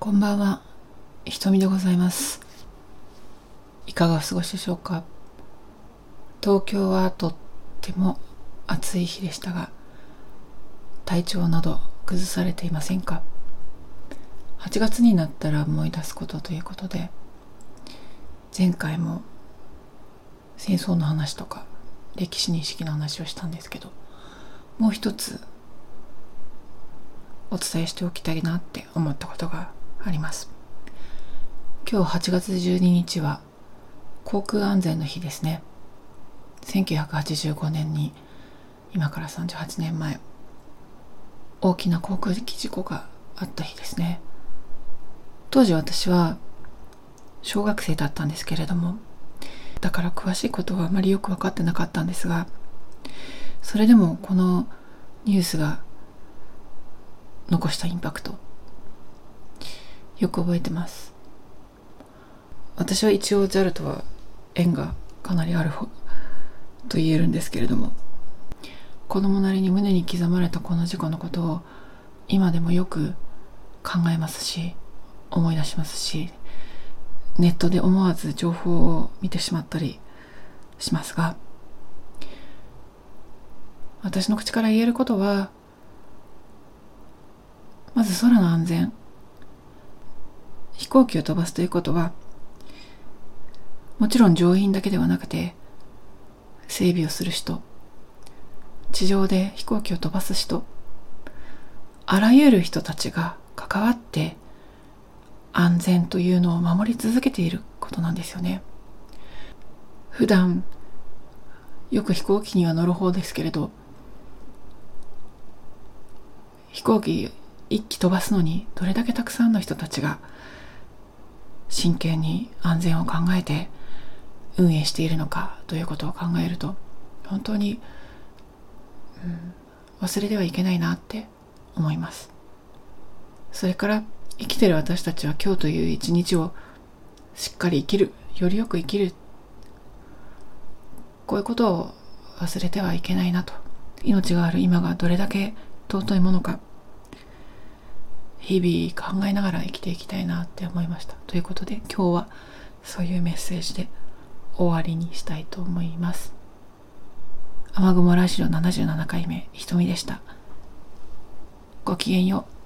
こんばんは、ひとみでございます。いかがお過ごしでしょうか東京はとっても暑い日でしたが、体調など崩されていませんか ?8 月になったら思い出すことということで、前回も戦争の話とか歴史認識の話をしたんですけど、もう一つお伝えしておきたいなって思ったことがあります。今日8月12日は航空安全の日ですね。1985年に今から38年前大きな航空機事故があった日ですね。当時私は小学生だったんですけれどもだから詳しいことはあまりよく分かってなかったんですがそれでもこのニュースが残したインパクト。よく覚えてます。私は一応 JAL とは縁がかなりある方と言えるんですけれども子供なりに胸に刻まれたこの事故のことを今でもよく考えますし思い出しますしネットで思わず情報を見てしまったりしますが私の口から言えることはまず空の安全飛行機を飛ばすということはもちろん乗員だけではなくて整備をする人地上で飛行機を飛ばす人あらゆる人たちが関わって安全というのを守り続けていることなんですよね。普段よく飛行機には乗る方ですけれど飛行機一機飛ばすのにどれだけたくさんの人たちが真剣に安全を考えて運営しているのかということを考えると本当に、うん、忘れてはいけないなって思います。それから生きてる私たちは今日という一日をしっかり生きるよりよく生きる。こういうことを忘れてはいけないなと。命がある今がどれだけ尊いものか。日々考えながら生きていきたいなって思いました。ということで今日はそういうメッセージで終わりにしたいと思います。雨雲ラジオ77回目ひとみでした。ごきげんよう。